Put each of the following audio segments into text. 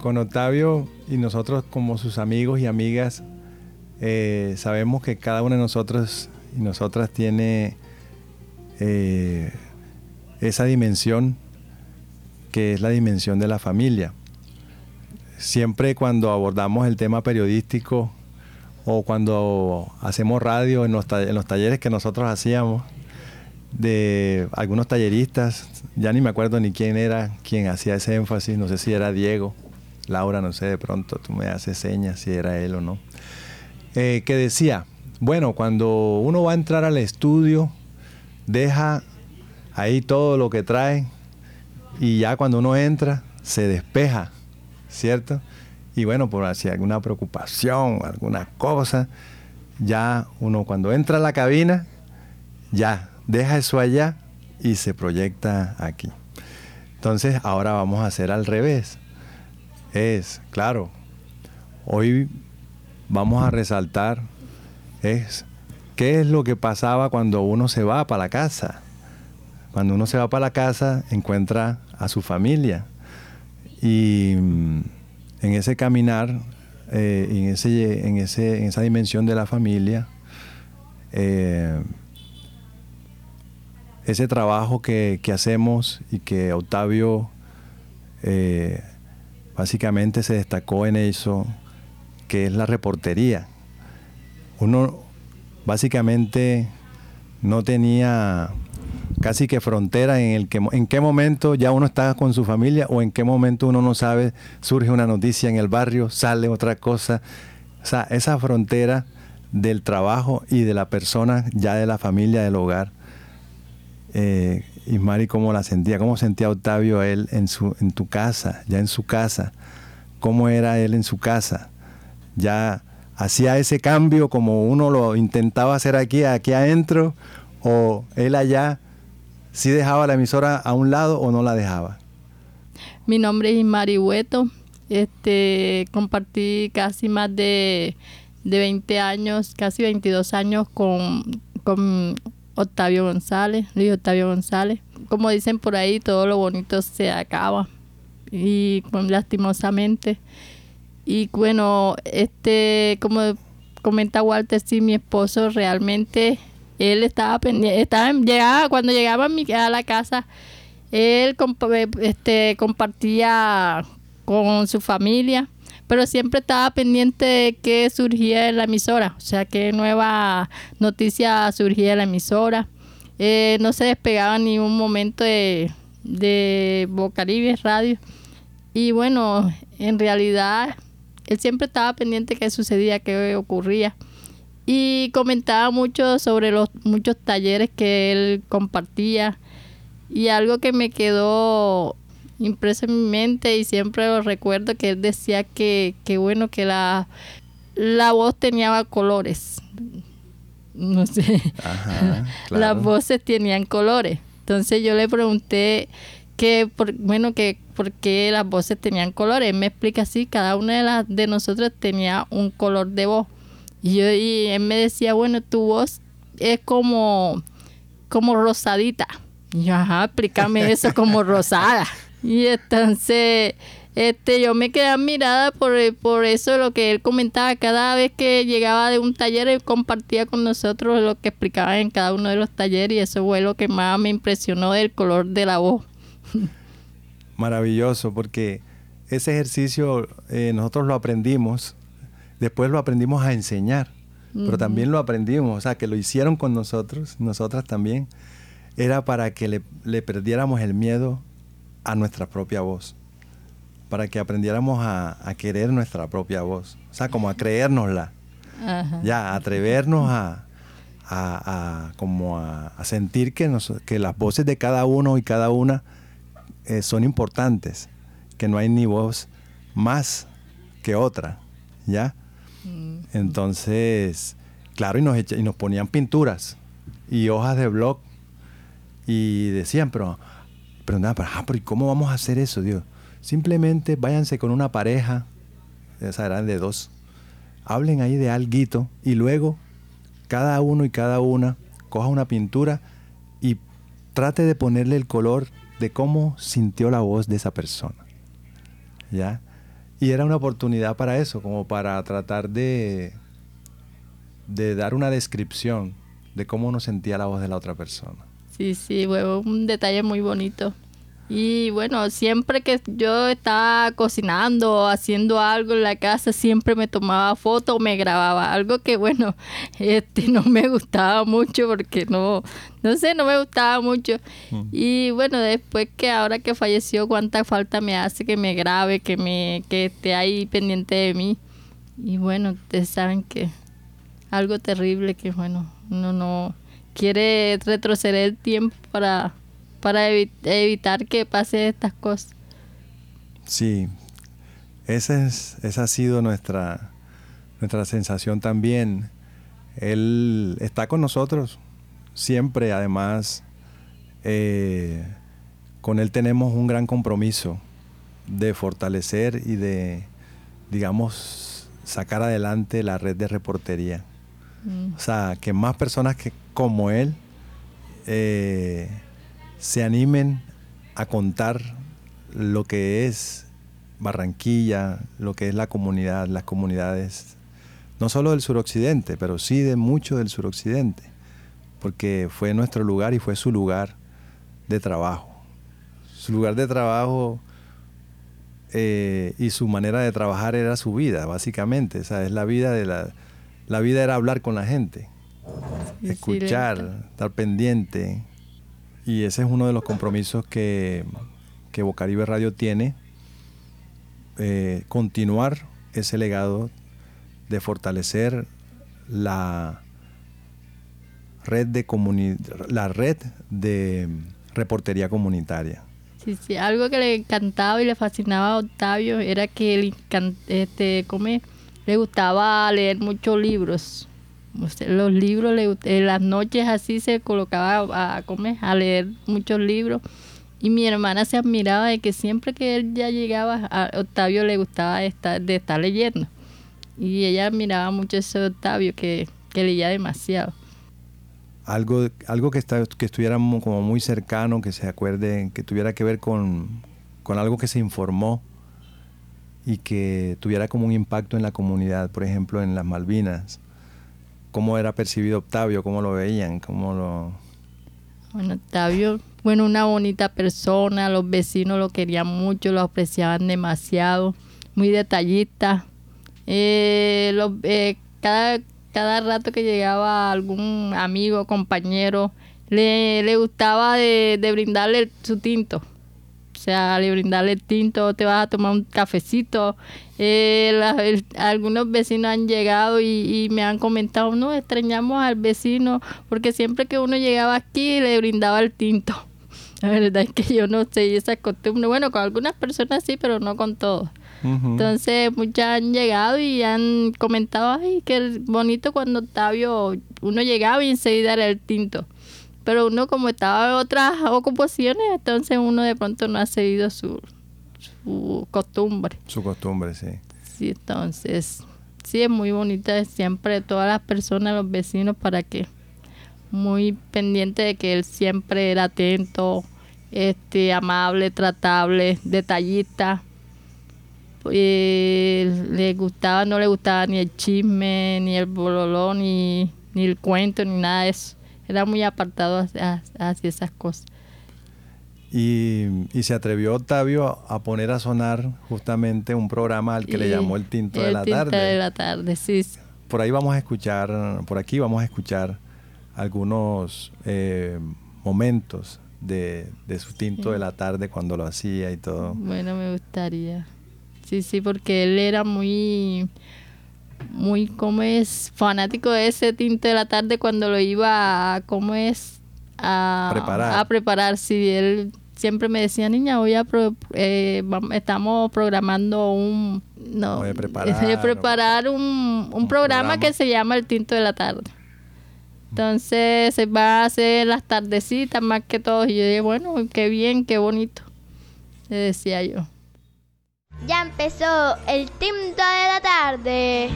con Octavio y nosotros como sus amigos y amigas, eh, sabemos que cada uno de nosotros y nosotras tiene eh, esa dimensión que es la dimensión de la familia. Siempre cuando abordamos el tema periodístico o cuando hacemos radio en los, en los talleres que nosotros hacíamos, de algunos talleristas, ya ni me acuerdo ni quién era quien hacía ese énfasis, no sé si era Diego, Laura, no sé, de pronto tú me haces señas si era él o no, eh, que decía, bueno, cuando uno va a entrar al estudio, deja ahí todo lo que trae y ya cuando uno entra, se despeja, ¿cierto? Y bueno, por si alguna preocupación, alguna cosa, ya uno cuando entra a la cabina, ya deja eso allá y se proyecta aquí. Entonces ahora vamos a hacer al revés. Es, claro, hoy vamos a resaltar es qué es lo que pasaba cuando uno se va para la casa. Cuando uno se va para la casa encuentra a su familia y mm, en ese caminar, eh, en, ese, en, ese, en esa dimensión de la familia, eh, ese trabajo que, hacemos y que Octavio eh, básicamente se destacó en eso, que es la reportería. Uno básicamente no tenía casi que frontera en el que en qué momento ya uno está con su familia o en qué momento uno no sabe, surge una noticia en el barrio, sale otra cosa. O sea, esa frontera del trabajo y de la persona, ya de la familia, del hogar, eh, Ismari, ¿cómo la sentía? ¿Cómo sentía Octavio él en, su, en tu casa, ya en su casa? ¿Cómo era él en su casa? Ya hacía ese cambio como uno lo intentaba hacer aquí, aquí adentro, o él allá sí dejaba la emisora a un lado o no la dejaba. Mi nombre es Ismari Hueto. Este, compartí casi más de, de 20 años, casi 22 años con, con Octavio González, Luis Octavio González. Como dicen por ahí, todo lo bonito se acaba y lastimosamente. Y bueno, este, como comenta Walter, sí, mi esposo realmente, él estaba pendiente, estaba, llegaba, cuando llegaba a, mi, a la casa, él este, compartía con su familia pero siempre estaba pendiente de qué surgía en la emisora, o sea, qué nueva noticia surgía en la emisora. Eh, no se despegaba ni un momento de, de Bocaribe Radio. Y bueno, en realidad él siempre estaba pendiente de qué sucedía, qué ocurría. Y comentaba mucho sobre los muchos talleres que él compartía. Y algo que me quedó impreso en mi mente y siempre lo recuerdo que él decía que, que bueno, que la, la voz tenía colores. No sé. Las voces tenían colores. Entonces yo le pregunté que, por, bueno, que por qué las voces tenían colores. Él me explica así, cada una de, las de nosotros tenía un color de voz. Y, yo, y él me decía, bueno, tu voz es como, como rosadita. Y yo, ajá, explícame eso como rosada. Y entonces, este, yo me quedé admirada por, por eso, lo que él comentaba. Cada vez que llegaba de un taller, él compartía con nosotros lo que explicaba en cada uno de los talleres. Y eso fue lo que más me impresionó del color de la voz. Maravilloso, porque ese ejercicio eh, nosotros lo aprendimos, después lo aprendimos a enseñar, pero también lo aprendimos, o sea, que lo hicieron con nosotros, nosotras también, era para que le, le perdiéramos el miedo a nuestra propia voz, para que aprendiéramos a, querer nuestra propia voz, o sea, como a creérnosla, ya, atrevernos a, como a, sentir que, que las voces de cada uno y cada una eh, son importantes, que no hay ni voz más que otra, ¿ya? Mm. Entonces, claro, y nos, y nos ponían pinturas y hojas de blog y decían, pero pero ah, pero ¿y cómo vamos a hacer eso, Dios? Simplemente váyanse con una pareja, esa eran de dos, hablen ahí de alguito y luego cada uno y cada una coja una pintura y trate de ponerle el color de cómo sintió la voz de esa persona. ¿Ya? Y era una oportunidad para eso, como para tratar de, de dar una descripción de cómo uno sentía la voz de la otra persona. Sí, sí, fue un detalle muy bonito. Y bueno, siempre que yo estaba cocinando o haciendo algo en la casa, siempre me tomaba foto o me grababa. Algo que bueno, este no me gustaba mucho porque no, no sé, no me gustaba mucho. Mm. Y bueno, después que ahora que falleció, cuánta falta me hace que me grabe, que me, que esté ahí pendiente de mí. Y bueno, ustedes saben que algo terrible que bueno, uno no quiere retroceder el tiempo para para evitar que pase estas cosas. Sí, esa, es, esa ha sido nuestra, nuestra sensación también. Él está con nosotros siempre, además, eh, con él tenemos un gran compromiso de fortalecer y de, digamos, sacar adelante la red de reportería. Mm. O sea, que más personas que como él eh, se animen a contar lo que es Barranquilla, lo que es la comunidad, las comunidades, no solo del suroccidente, pero sí de mucho del suroccidente, porque fue nuestro lugar y fue su lugar de trabajo. Su lugar de trabajo eh, y su manera de trabajar era su vida, básicamente. O sea, es la vida de la, la vida era hablar con la gente, escuchar, estar pendiente, y ese es uno de los compromisos que, que Bocaribe Radio tiene, eh, continuar ese legado de fortalecer la red de la red de reportería comunitaria. Sí, sí, algo que le encantaba y le fascinaba a Octavio era que él este, le gustaba leer muchos libros los libros, en las noches así se colocaba a, comer, a leer muchos libros. Y mi hermana se admiraba de que siempre que él ya llegaba, a Octavio le gustaba estar, de estar leyendo. Y ella admiraba mucho ese Octavio que, leía demasiado. Algo, algo que, está, que estuviera como muy cercano, que se acuerde, que tuviera que ver con, con algo que se informó y que tuviera como un impacto en la comunidad, por ejemplo, en las Malvinas. Cómo era percibido Octavio, cómo lo veían, cómo lo... Bueno, Octavio, bueno, una bonita persona, los vecinos lo querían mucho, lo apreciaban demasiado, muy detallista. Eh, eh, cada, cada rato que llegaba algún amigo, compañero, le, le gustaba de, brindarle su tinto sea, le brindarle el tinto, te vas a tomar un cafecito. Eh, algunos vecinos han llegado y, me han comentado, no, extrañamos al vecino, porque siempre que uno llegaba aquí le brindaba el tinto. La verdad es que yo no sé esa costumbre. Bueno, con algunas personas sí, pero no con todos. Entonces, muchas han llegado y han comentado, ay, qué bonito cuando Octavio, uno llegaba y enseguida era el tinto pero uno como estaba en otras ocupaciones, entonces uno de pronto no ha seguido su, su costumbre. Su costumbre, sí. Sí, entonces, sí, es muy bonita siempre todas las personas, los vecinos, para que muy pendiente de que él siempre era atento, este, amable, tratable, detallista. Eh, le gustaba, no le gustaba ni el chisme, ni el bololón, ni, ni el cuento, ni nada de eso era muy apartado hacia, esas cosas. Y, se atrevió Octavio a poner a sonar justamente un programa al que le llamó El Tinto de la Tarde. de la Tarde, sí. Por ahí vamos a escuchar, por aquí vamos a escuchar algunos eh, momentos de, su Tinto de la Tarde cuando lo hacía y todo. Bueno, me gustaría. Sí, sí, porque él era muy muy como es fanático de ese tinte de la tarde cuando lo iba a como es a preparar, a preparar sí él siempre me decía niña voy a eh, estamos programando un no voy a preparar, preparar un, un, programa, que se llama el tinto de la tarde entonces se va a hacer las tardecitas más que todo y yo dije bueno qué bien qué bonito le decía yo ya empezó el tinto de la tarde.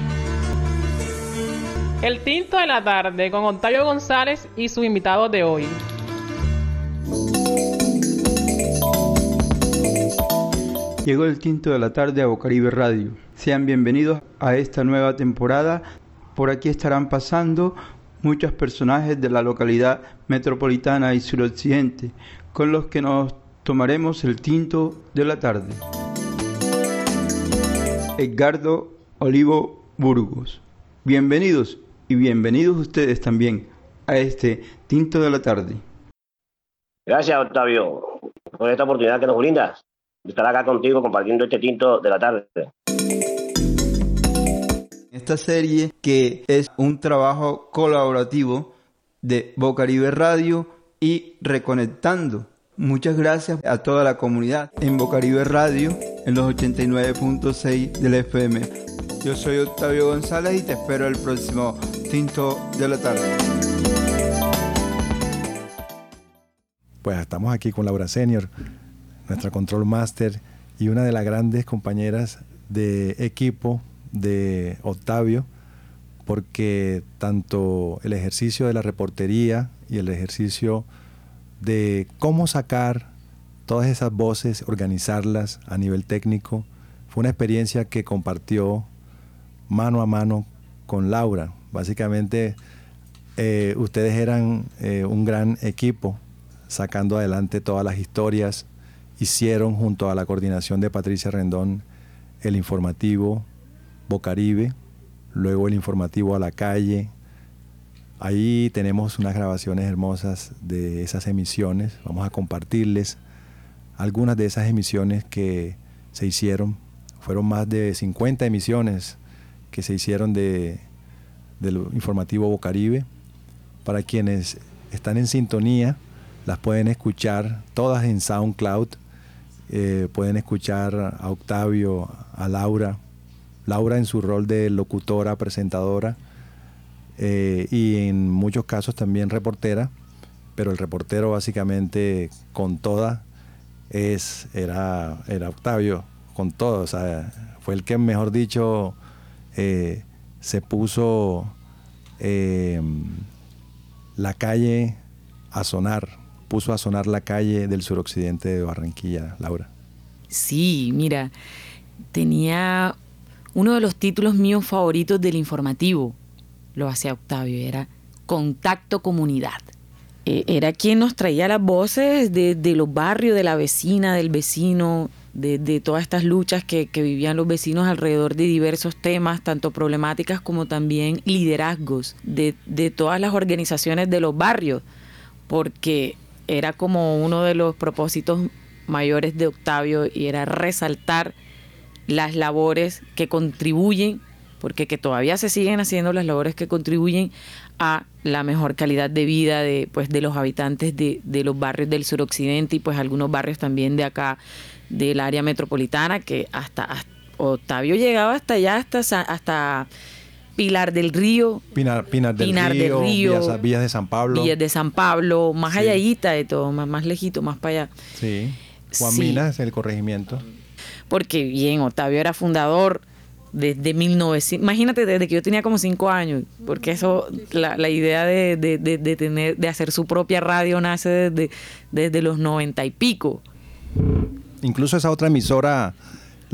El tinto de la tarde con Octavio González y su invitado de hoy. Llegó el tinto de la tarde a Bocaribe Radio. Sean bienvenidos a esta nueva temporada. Por aquí estarán pasando muchos personajes de la localidad metropolitana y suroccidente, con los que nos tomaremos el tinto de la tarde. Edgardo Olivo Burgos. Bienvenidos y bienvenidos ustedes también a este tinto de la tarde. Gracias, Octavio, por esta oportunidad que nos brindas de estar acá contigo compartiendo este tinto de la tarde. Esta serie que es un trabajo colaborativo de Bocaribe Radio y Reconectando. Muchas gracias a toda la comunidad en Bocaribe Radio en los 89.6 del FM. Yo soy Octavio González y te espero el próximo tinto de la tarde. Pues estamos aquí con Laura Senior, nuestra control master y una de las grandes compañeras de equipo de Octavio, porque tanto el ejercicio de la reportería y el ejercicio de cómo sacar todas esas voces, organizarlas a nivel técnico, fue una experiencia que compartió mano a mano con Laura. Básicamente, eh, ustedes eran eh, un gran equipo sacando adelante todas las historias. Hicieron junto a la coordinación de Patricia Rendón el informativo Bocaribe, luego el informativo a la calle. Ahí tenemos unas grabaciones hermosas de esas emisiones. Vamos a compartirles algunas de esas emisiones que se hicieron. Fueron más de 50 emisiones que se hicieron de, del informativo Bocaribe. Para quienes están en sintonía, las pueden escuchar todas en SoundCloud. Eh, pueden escuchar a Octavio, a Laura, Laura en su rol de locutora, presentadora eh, y en muchos casos también reportera, pero el reportero básicamente con toda es, era, era Octavio, con todo, o sea, fue el que mejor dicho eh, se puso la calle a sonar puso a sonar la calle del suroccidente de Barranquilla, Laura. Sí, mira, tenía uno de los títulos míos favoritos del informativo, lo hacía Octavio, era Contacto Comunidad. E, era quien nos traía las voces de, los barrios, de la vecina, del vecino, de, todas estas luchas que, vivían los vecinos alrededor de diversos temas, tanto problemáticas como también liderazgos de, de todas las organizaciones de los barrios, porque era como uno de los propósitos mayores de Octavio y era resaltar las labores que contribuyen, porque que todavía se siguen haciendo las labores que contribuyen a la mejor calidad de vida de, pues, de los habitantes de, de los barrios del suroccidente y pues algunos barrios también de acá del área metropolitana que hasta, hasta Octavio llegaba hasta allá, hasta, hasta Pilar del Río. Pinar, Pinar del Río, Villas, de San Pablo. Villas de San Pablo, más allá de todo, más, más lejito, más para allá. Sí. Juan Minas, el corregimiento. Porque bien, Octavio era fundador desde 1900, imagínate desde que yo tenía como cinco años, porque eso, la, la idea de, de, de, tener, de hacer su propia radio nace desde, desde los noventa y pico. Incluso esa otra emisora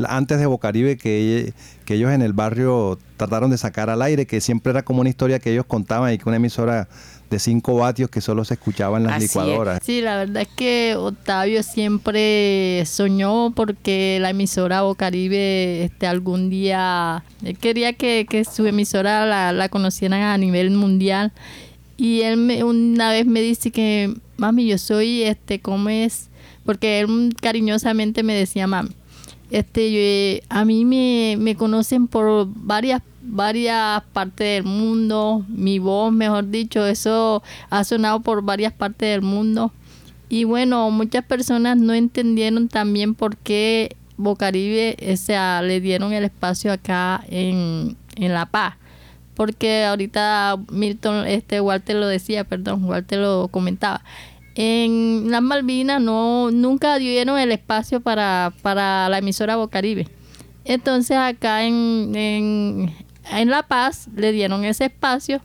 antes de Bocaribe que, que ellos en el barrio trataron de sacar al aire, que siempre era como una historia que ellos contaban y que una emisora de 5 vatios que solo se escuchaba en las licuadoras. Sí, la verdad es que Octavio siempre soñó porque la emisora Bocaribe este, algún día, él quería que, su emisora la, la, conocieran a nivel mundial. Y él me, una vez me dice que, mami, yo soy, este, ¿cómo es? Porque él cariñosamente me decía, mami, este, a mí me, me conocen por varias varias partes del mundo, mi voz, mejor dicho, eso ha sonado por varias partes del mundo. Y bueno, muchas personas no entendieron también por qué Bocaribe o sea, le dieron el espacio acá en, en La Paz. Porque ahorita Milton, este Walter lo decía, perdón, Walter lo comentaba en las Malvinas no nunca dieron el espacio para, para la emisora Bocaribe. Entonces acá en, en, La Paz le dieron ese espacio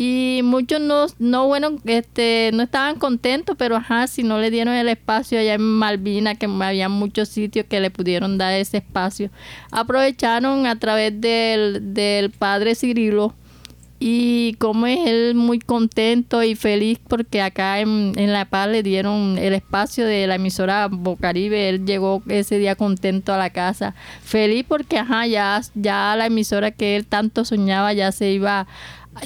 y muchos no, no bueno, este, no estaban contentos, pero ajá, si no le dieron el espacio allá en Malvina, que había muchos sitios que le pudieron dar ese espacio, aprovecharon a través del, del padre Cirilo y como es él muy contento y feliz porque acá en, en, La Paz le dieron el espacio de la emisora Bocaribe, él llegó ese día contento a la casa, feliz porque ajá, ya, ya la emisora que él tanto soñaba ya se iba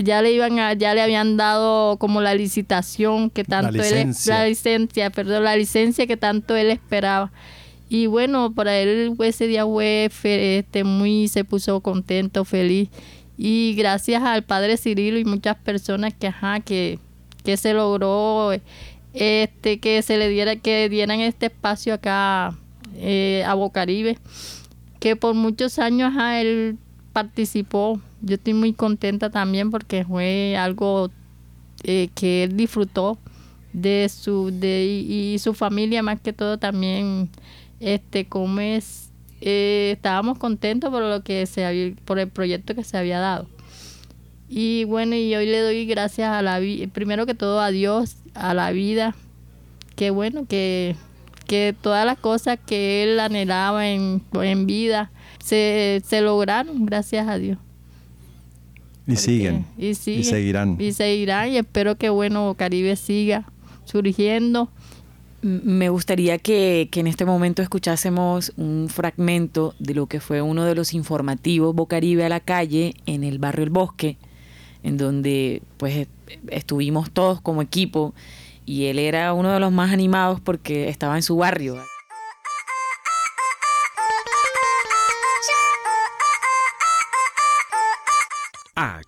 ya le iban a, ya le habían dado como la licitación que tanto la licencia. él la licencia, perdón, la licencia que tanto él esperaba. Y bueno, para él ese día fue este, muy, se puso contento, feliz. Y gracias al padre Cirilo y muchas personas que, ajá, que, que se logró este que se le diera, que dieran este espacio acá eh, a Bocaribe, que por muchos años ajá, él participó. Yo estoy muy contenta también porque fue algo eh, que él disfrutó de su de y, su familia más que todo también este como es eh, estábamos contentos por lo que se había, por el proyecto que se había dado y bueno y hoy le doy gracias a la vida primero que todo a Dios a la vida que bueno que que todas las cosas que él anhelaba en, en vida se, se lograron gracias a Dios y siguen. Y, y, seguirán. Y seguirán. Y espero que, bueno, Caribe siga surgiendo. Me gustaría que, que, en este momento escuchásemos un fragmento de lo que fue uno de los informativos Bocaribe a la calle en el barrio El Bosque, en donde pues estuvimos todos como equipo y él era uno de los más animados porque estaba en su barrio.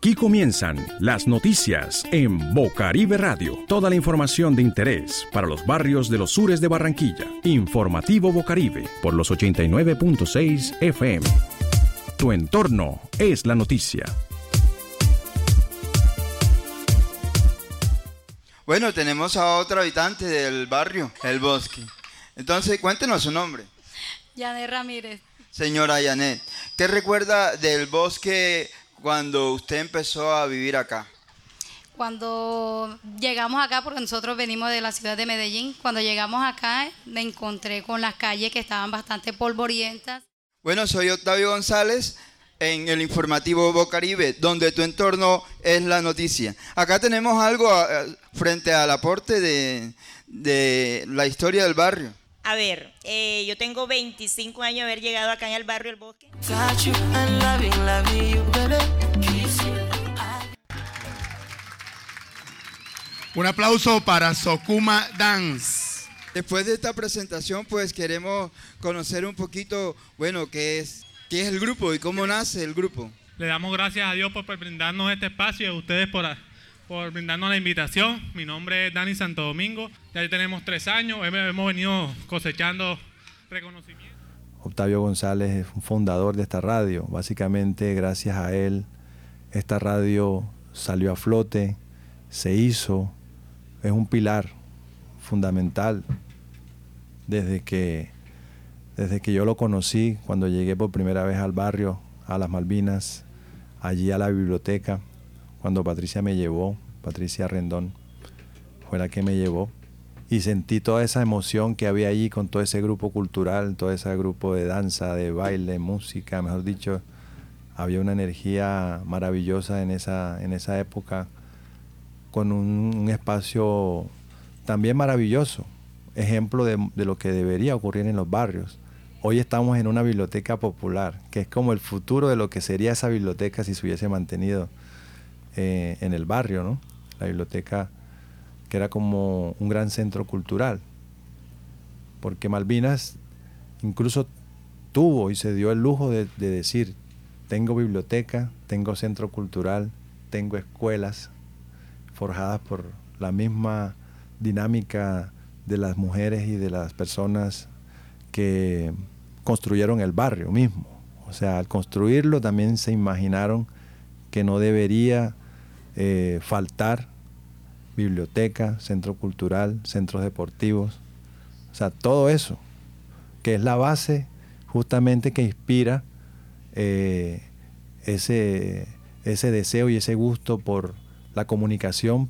Aquí comienzan las noticias en Bocaribe Radio. Toda la información de interés para los barrios de los sures de Barranquilla. Informativo Bocaribe por los 89.6 FM. Tu entorno es la noticia. Bueno, tenemos a otro habitante del barrio, El Bosque. Entonces, cuéntenos su nombre. Yanet Ramírez. Señora Yanet, ¿qué recuerda del bosque cuando usted empezó a vivir acá? Cuando llegamos acá, porque nosotros venimos de la ciudad de Medellín, cuando llegamos acá me encontré con las calles que estaban bastante polvorientas. Bueno, soy Octavio González en el informativo Bocaribe, donde tu entorno es la noticia. Acá tenemos algo frente al aporte de, de la historia del barrio. A ver, eh, yo tengo 25 años de haber llegado acá en el barrio El Bosque. Un aplauso para Sokuma Dance. Después de esta presentación, pues queremos conocer un poquito, bueno, qué es, qué es el grupo y cómo nace el grupo. Le damos gracias a Dios por brindarnos este espacio y a ustedes por por brindarnos la invitación. Mi nombre es Dani Santo Domingo. Ya tenemos tres años. Hemos venido cosechando reconocimiento. Octavio González es un fundador de esta radio. Básicamente, gracias a él, esta radio salió a flote, se hizo, es un pilar fundamental desde que, desde que yo lo conocí, cuando llegué por primera vez al barrio, a las Malvinas, allí a la biblioteca cuando Patricia me llevó, Patricia Rendón, fue la que me llevó. Y sentí toda esa emoción que había allí con todo ese grupo cultural, todo ese grupo de danza, de baile, música, mejor dicho. Había una energía maravillosa en esa, en esa época, con un, espacio también maravilloso, ejemplo de, de lo que debería ocurrir en los barrios. Hoy estamos en una biblioteca popular, que es como el futuro de lo que sería esa biblioteca si se hubiese mantenido eh, en el barrio, ¿no? La biblioteca que era como un gran centro cultural, porque Malvinas incluso tuvo y se dio el lujo de, de decir, tengo biblioteca, tengo centro cultural, tengo escuelas forjadas por la misma dinámica de las mujeres y de las personas que construyeron el barrio mismo. O sea, al construirlo también se imaginaron que no debería eh, faltar biblioteca, centro cultural, centros deportivos, o sea, todo eso, que es la base justamente que inspira eh, ese, ese deseo y ese gusto por la comunicación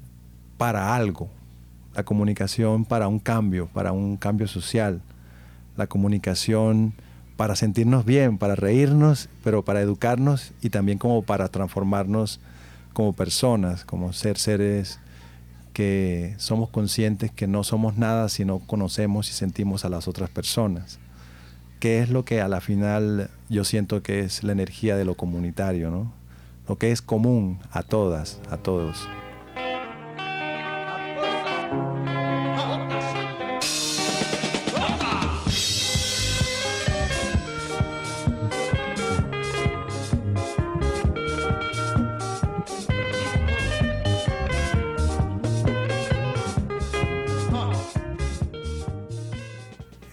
para algo, la comunicación para un cambio, para un cambio social, la comunicación para sentirnos bien, para reírnos, pero para educarnos y también como para transformarnos como personas, como ser seres que somos conscientes que no somos nada si no conocemos y sentimos a las otras personas. ¿Qué es lo que a la final yo siento que es la energía de lo comunitario, ¿no? Lo que es común a todas, a todos.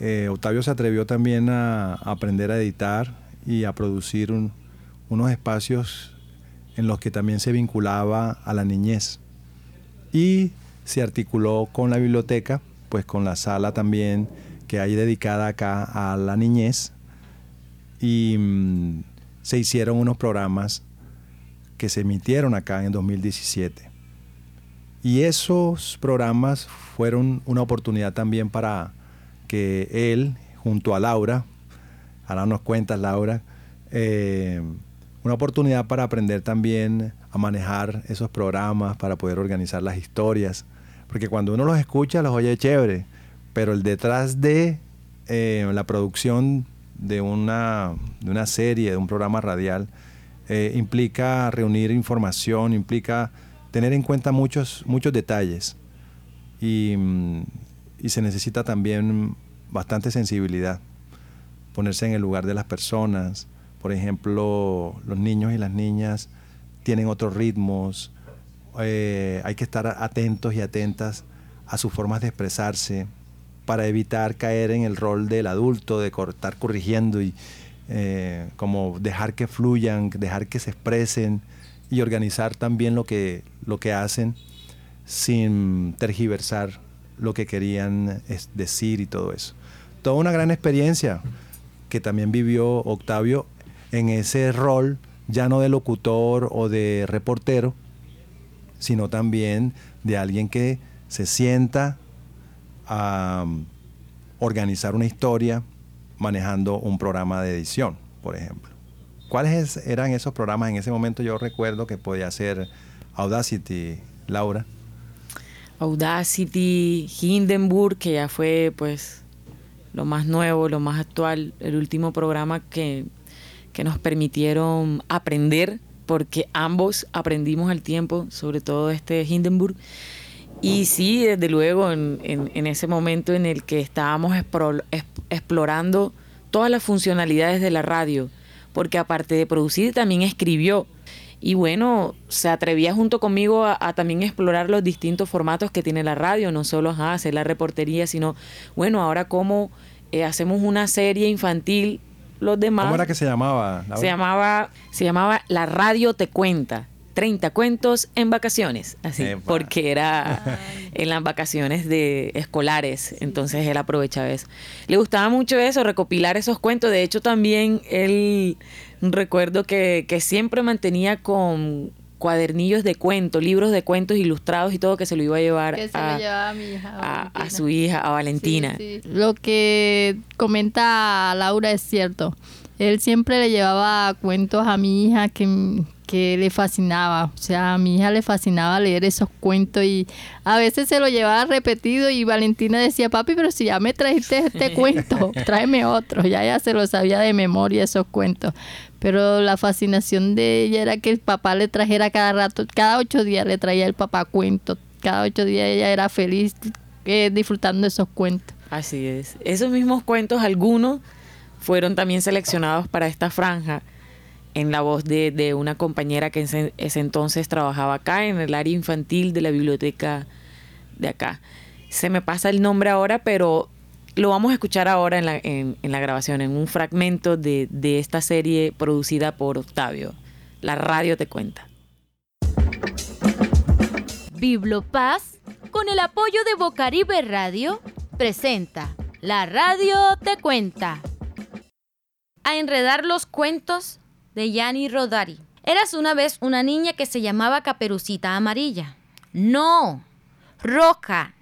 Eh, Octavio se atrevió también a, aprender a editar y a producir unos espacios en los que también se vinculaba a la niñez. Y se articuló con la biblioteca, pues con la sala también que hay dedicada acá a la niñez. Y mm, se hicieron unos programas que se emitieron acá en 2017. Y esos programas fueron una oportunidad también para que él, junto a Laura, ahora nos cuentas Laura, eh, una oportunidad para aprender también a manejar esos programas, para poder organizar las historias, porque cuando uno los escucha los oye chévere, pero el detrás de eh, la producción de una, de una serie, de un programa radial, eh, implica reunir información, implica tener en cuenta muchos, muchos detalles. Y, mm, y se necesita también bastante sensibilidad, ponerse en el lugar de las personas. Por ejemplo, los niños y las niñas tienen otros ritmos, eh, hay que estar atentos y atentas a sus formas de expresarse para evitar caer en el rol del adulto, de estar corrigiendo y eh, como dejar que fluyan, dejar que se expresen y organizar también lo que, lo que hacen sin tergiversar lo que querían decir y todo eso. Toda una gran experiencia que también vivió Octavio en ese rol ya no de locutor o de reportero, sino también de alguien que se sienta a um, organizar una historia manejando un programa de edición, por ejemplo. ¿Cuáles eran esos programas en ese momento? Yo recuerdo que podía ser Audacity, Laura. Audacity, Hindenburg, que ya fue pues lo más nuevo, lo más actual, el último programa que, nos permitieron aprender, porque ambos aprendimos al tiempo, sobre todo este Hindenburg. Y sí, desde luego, en, en, ese momento en el que estábamos explorando todas las funcionalidades de la radio, porque aparte de producir, también escribió y bueno, se atrevía junto conmigo a, también explorar los distintos formatos que tiene la radio, no solo hacer la reportería, sino, bueno, ahora cómo eh, hacemos una serie infantil, los demás. ¿Cómo era que se llamaba? Se llamaba, se llamaba La Radio Te Cuenta. 30 cuentos en vacaciones, así, porque era en las vacaciones de escolares, entonces él aprovechaba eso. Le gustaba mucho eso, recopilar esos cuentos, de hecho también él recuerdo que, siempre mantenía con cuadernillos de cuentos, libros de cuentos ilustrados y todo que se lo iba a llevar a, su hija, a Valentina. Lo que comenta Laura es cierto. Él siempre le llevaba cuentos a mi hija que, que le fascinaba. O sea, a mi hija le fascinaba leer esos cuentos y a veces se lo llevaba repetido y Valentina decía, papi, pero si ya me trajiste este cuento, tráeme otro. Ya ya se lo sabía de memoria esos cuentos. Pero la fascinación de ella era que el papá le trajera cada rato, cada ocho días le traía el papá cuentos. Cada ocho días ella era feliz eh, disfrutando esos cuentos. Así es. Esos mismos cuentos, algunos fueron también seleccionados para esta franja en la voz de, una compañera que en ese entonces trabajaba acá en el área infantil de la biblioteca de acá. Se me pasa el nombre ahora, pero lo vamos a escuchar ahora en la, en, la grabación, en un fragmento de, de esta serie producida por Octavio. La radio te cuenta. Biblopaz, con el apoyo de Bocaribe Radio, presenta La radio te cuenta. A enredar los cuentos de Yanni Rodari. Eras una vez una niña que se llamaba Caperucita Amarilla. No, roja.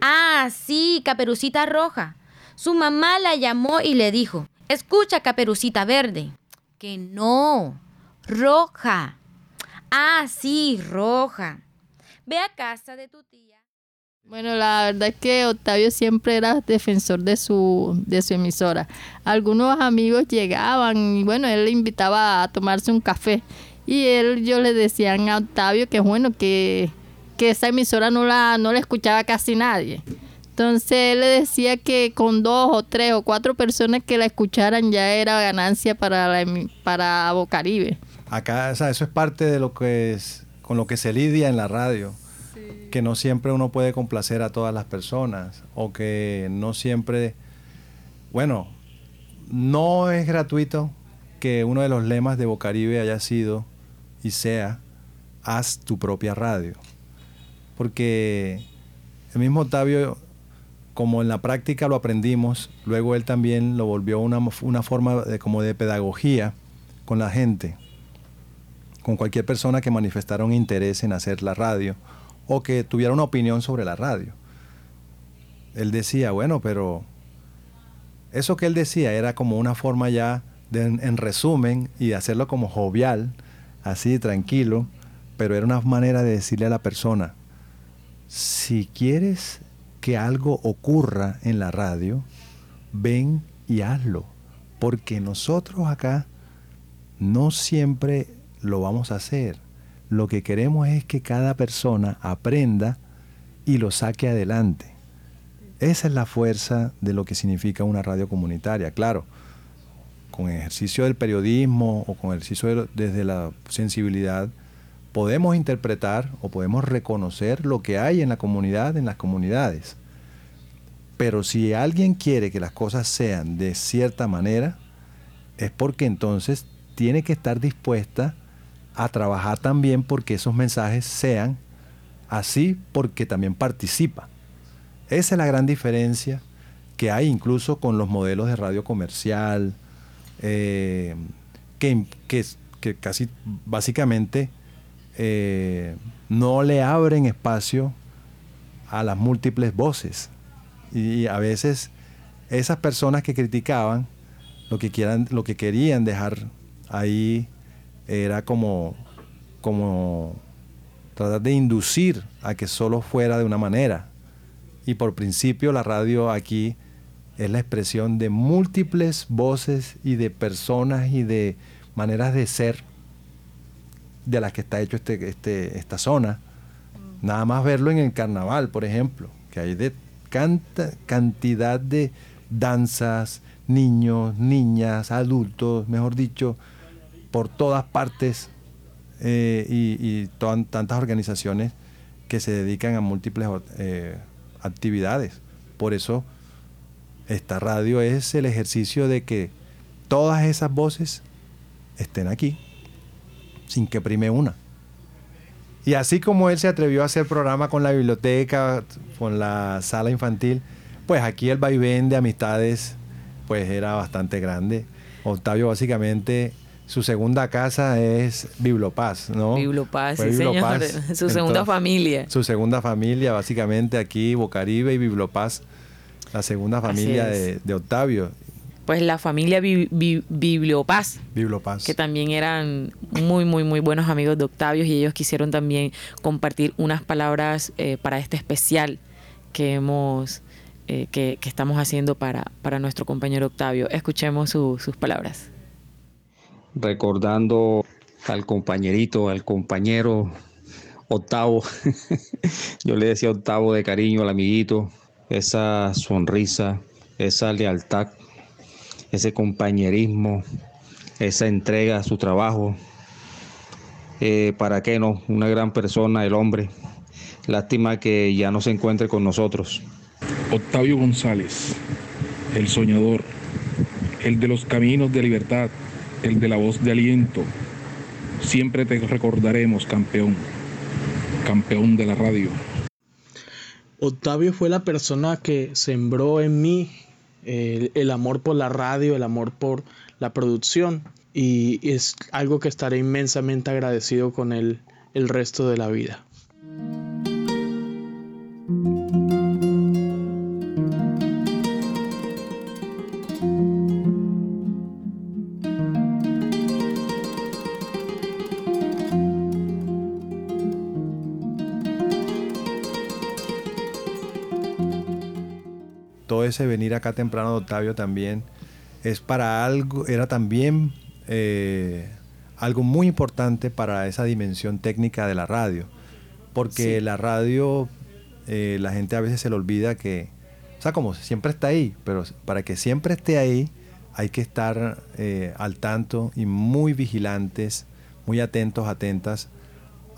Ah, sí, Caperucita Roja. Su mamá la llamó y le dijo, escucha, Caperucita Verde. Que no, roja. Ah, sí, roja. Ve a casa de tu. Bueno, la verdad es que Octavio siempre era defensor de su, de su emisora. Algunos amigos llegaban y bueno, él le invitaba a tomarse un café. Y él, yo le decía a Octavio que bueno, que, que esa emisora no la, no la escuchaba casi nadie. Entonces él le decía que con dos o tres o cuatro personas que la escucharan ya era ganancia para, la, para Bocaribe. Acá, o sea, eso es parte de lo que es, con lo que se lidia en la radio que no siempre uno puede complacer a todas las personas o que no siempre, bueno, no es gratuito que uno de los lemas de Bocaribe haya sido y sea, haz tu propia radio. Porque el mismo Octavio, como en la práctica lo aprendimos, luego él también lo volvió una, una forma de, como de pedagogía con la gente, con cualquier persona que manifestara un interés en hacer la radio o que tuviera una opinión sobre la radio. Él decía, bueno, pero eso que él decía era como una forma ya de, en resumen y hacerlo como jovial, así tranquilo, pero era una manera de decirle a la persona, si quieres que algo ocurra en la radio, ven y hazlo, porque nosotros acá no siempre lo vamos a hacer lo que queremos es que cada persona aprenda y lo saque adelante. Esa es la fuerza de lo que significa una radio comunitaria. Claro, con ejercicio del periodismo o con ejercicio desde la sensibilidad, podemos interpretar o podemos reconocer lo que hay en la comunidad, en las comunidades. Pero si alguien quiere que las cosas sean de cierta manera, es porque entonces tiene que estar dispuesta a trabajar también porque esos mensajes sean así porque también participa. Esa es la gran diferencia que hay incluso con los modelos de radio comercial, eh, que, que, casi básicamente eh, no le abren espacio a las múltiples voces. Y a veces esas personas que criticaban lo que, quieran, lo que querían dejar ahí era como, como tratar de inducir a que solo fuera de una manera. Y por principio la radio aquí es la expresión de múltiples voces y de personas y de maneras de ser de las que está hecho este, este, esta zona. Nada más verlo en el carnaval, por ejemplo, que hay de canta, cantidad de danzas, niños, niñas, adultos, mejor dicho, por todas partes eh, y, tantas organizaciones que se dedican a múltiples eh, actividades. Por eso esta radio es el ejercicio de que todas esas voces estén aquí, sin que prime una. Y así como él se atrevió a hacer programa con la biblioteca, con la sala infantil, pues aquí el vaivén de amistades pues era bastante grande. Octavio básicamente su segunda casa es Biblopaz, ¿no? Biblopaz, sí, señor. Su segunda familia. Su segunda familia, básicamente aquí, Bocaribe y Biblopaz, la segunda familia de, Octavio. Pues la familia Bibliopaz. Bibliopaz. Que también eran muy, muy, muy buenos amigos de Octavio y ellos quisieron también compartir unas palabras eh, para este especial que hemos, eh, que, estamos haciendo para, para nuestro compañero Octavio. Escuchemos sus palabras recordando al compañerito, al compañero octavo. Yo le decía octavo de cariño al amiguito, esa sonrisa, esa lealtad, ese compañerismo, esa entrega a su trabajo. Eh, ¿Para qué no? Una gran persona, el hombre. Lástima que ya no se encuentre con nosotros. Octavio González, el soñador, el de los caminos de libertad el de la voz de aliento. Siempre te recordaremos, campeón, campeón de la radio. Octavio fue la persona que sembró en mí el, amor por la radio, el amor por la producción. y es algo que estaré inmensamente agradecido con él el resto de la vida. Ese venir acá temprano de Octavio también es para algo, era también eh, algo muy importante para esa dimensión técnica de la radio. Porque la radio, eh, la gente a veces se le olvida que, o sea, como siempre está ahí, pero para que siempre esté ahí hay que estar eh, al tanto y muy vigilantes, muy atentos, atentas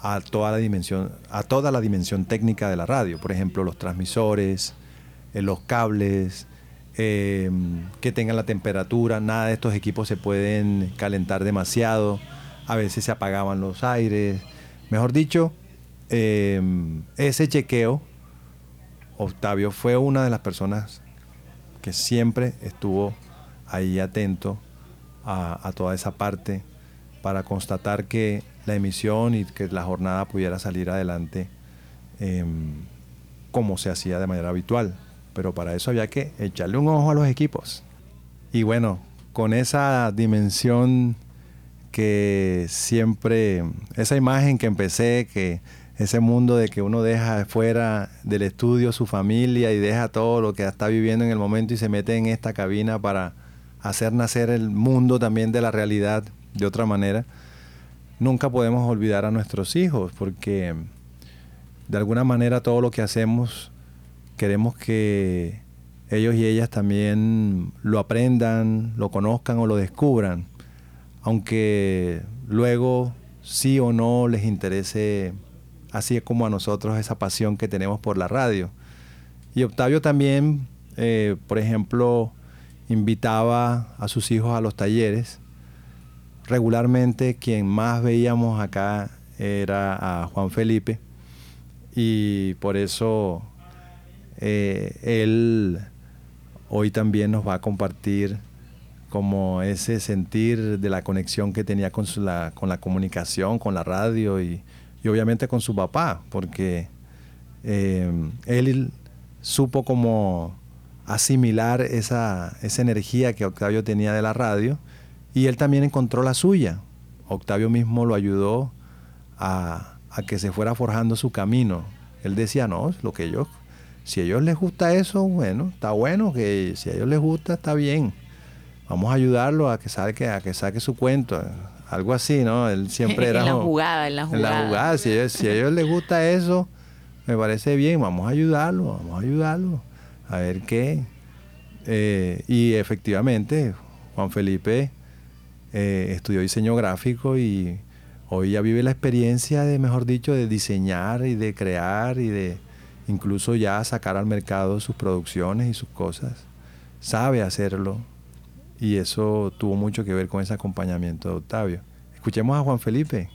a toda la dimensión, a toda la dimensión técnica de la radio. Por ejemplo, los transmisores, los cables, que tengan la temperatura, nada de estos equipos se pueden calentar demasiado, a veces se apagaban los aires, mejor dicho, ese chequeo, Octavio fue una de las personas que siempre estuvo ahí atento a, toda esa parte para constatar que la emisión y que la jornada pudiera salir adelante como se hacía de manera habitual pero para eso había que echarle un ojo a los equipos. Y bueno, con esa dimensión que siempre, esa imagen que empecé, que ese mundo de que uno deja fuera del estudio su familia y deja todo lo que está viviendo en el momento y se mete en esta cabina para hacer nacer el mundo también de la realidad de otra manera, nunca podemos olvidar a nuestros hijos porque de alguna manera todo lo que hacemos queremos que ellos y ellas también lo aprendan, lo conozcan o lo descubran, aunque luego sí o no les interese, así como a nosotros, esa pasión que tenemos por la radio. Y Octavio también, eh, por ejemplo, invitaba a sus hijos a los talleres. Regularmente quien más veíamos acá era a Juan Felipe y por eso eh, él hoy también nos va a compartir como ese sentir de la conexión que tenía con, la, con la comunicación, con la radio y, obviamente con su papá, porque eh, él supo como asimilar esa, esa energía que Octavio tenía de la radio y él también encontró la suya. Octavio mismo lo ayudó a, a que se fuera forjando su camino. Él decía, no, lo que yo si a ellos les gusta eso, bueno, está bueno, que si a ellos les gusta, está bien. Vamos a ayudarlo a que saque, a que saque su cuento. Algo así, ¿no? Él siempre era... en la jugada, en la jugada. En la jugada. Si, a ellos les gusta eso, me parece bien, vamos a ayudarlo, vamos a ayudarlo. A ver qué. Eh, y efectivamente, Juan Felipe eh, estudió diseño gráfico y hoy ya vive la experiencia de, mejor dicho, de diseñar y de crear y de incluso ya sacar al mercado sus producciones y sus cosas. Sabe hacerlo y eso tuvo mucho que ver con ese acompañamiento de Octavio. Escuchemos a Juan Felipe.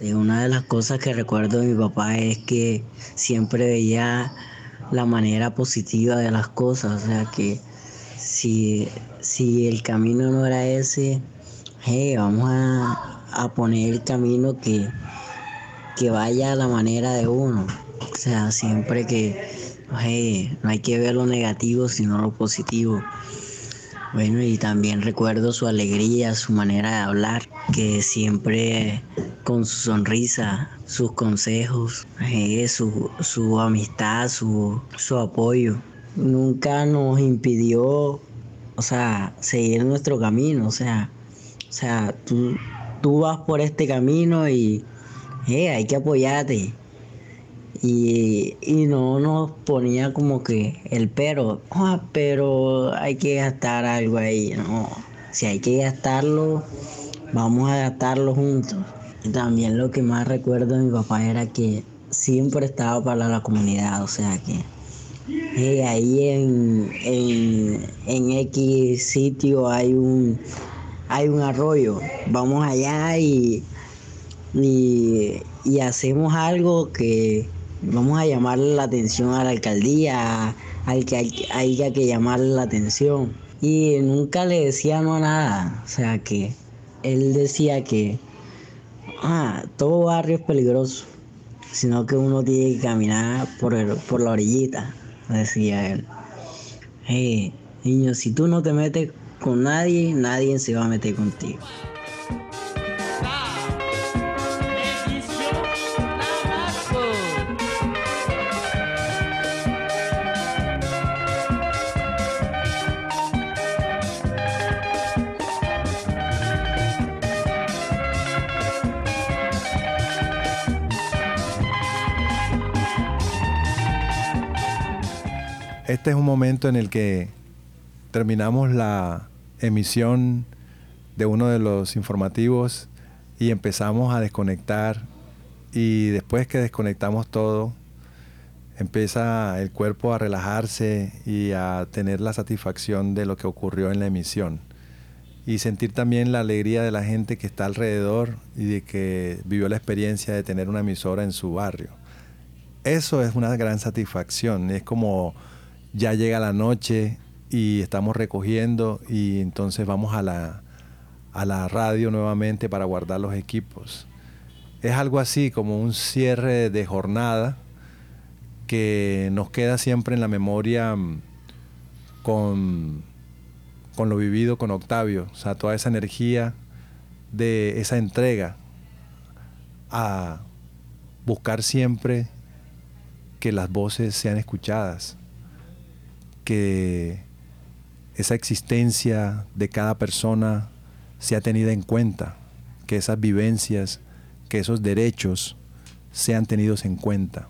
una de las cosas que recuerdo de mi papá es que siempre veía la manera positiva de las cosas, o sea que si, si el camino no era ese, hey, vamos a, a poner el camino que, que vaya a la manera de uno. Sea, siempre que no hay que ver lo negativo, sino lo positivo. Bueno, y también recuerdo su alegría, su manera de hablar, que siempre con su sonrisa, sus consejos, su, su, amistad, su, su apoyo. Nunca nos impidió, o sea, seguir nuestro camino. O sea, o sea tú, tú vas por este camino y hay que apoyarte y, no nos ponía como que el pero, ah, pero hay que gastar algo ahí, no, si hay que gastarlo, vamos a gastarlo juntos. Y también lo que más recuerdo de mi papá era que siempre estaba para la comunidad, o sea que ahí en, en, X sitio hay un, hay un arroyo, vamos allá y, y, y hacemos algo que, vamos a llamarle la atención a la alcaldía, al que hay, que llamarle la atención. Y nunca le decía nada, o sea que él decía que ah, todo barrio es peligroso, sino que uno tiene que caminar por, por la orillita, decía él. Hey, niño, si tú no te metes con nadie, nadie se va a meter contigo. Este es un momento en el que terminamos la emisión de uno de los informativos y empezamos a desconectar y después que desconectamos todo, empieza el cuerpo a relajarse y a tener la satisfacción de lo que ocurrió en la emisión y sentir también la alegría de la gente que está alrededor y de que vivió la experiencia de tener una emisora en su barrio. Eso es una gran satisfacción, es como ya llega la noche y estamos recogiendo y entonces vamos a la, a la radio nuevamente para guardar los equipos. Es algo así como un cierre de jornada que nos queda siempre en la memoria mm, con, con lo vivido con Octavio, o sea, toda esa energía de esa entrega a buscar siempre que las voces sean escuchadas, que esa existencia de cada persona sea tenida en cuenta, que esas vivencias, que esos derechos sean tenidos en cuenta.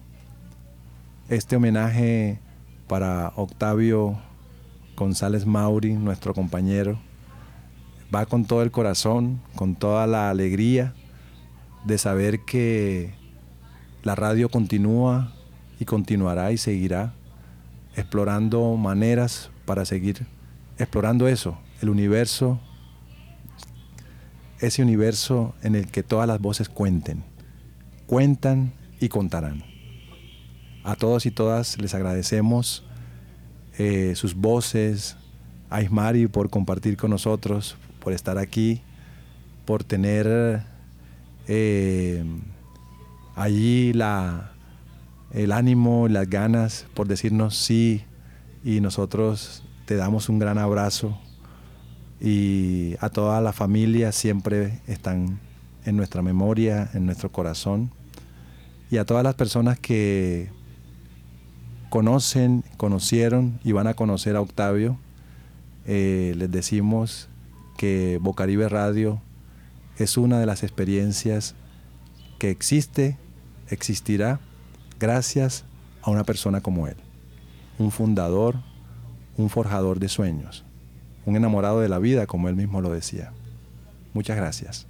Este homenaje para Octavio González Mauri, nuestro compañero, va con todo el corazón, con toda la alegría de saber que la radio continúa y continuará y seguirá explorando maneras para seguir explorando eso, el universo, ese universo en el que todas las voces cuenten, cuentan y contarán. A todos y todas les agradecemos eh, sus voces, a Ismari por compartir con nosotros, por estar aquí, por tener eh, allí la, el ánimo, las ganas, por decirnos sí y nosotros te damos un gran abrazo y a toda la familia siempre están en nuestra memoria, en nuestro corazón y a todas las personas que conocen, conocieron y van a conocer a Octavio, eh, les decimos que Bocaribe Radio es una de las experiencias que existe, existirá, gracias a una persona como él, un fundador, un forjador de sueños, un enamorado de la vida, como él mismo lo decía. Muchas gracias.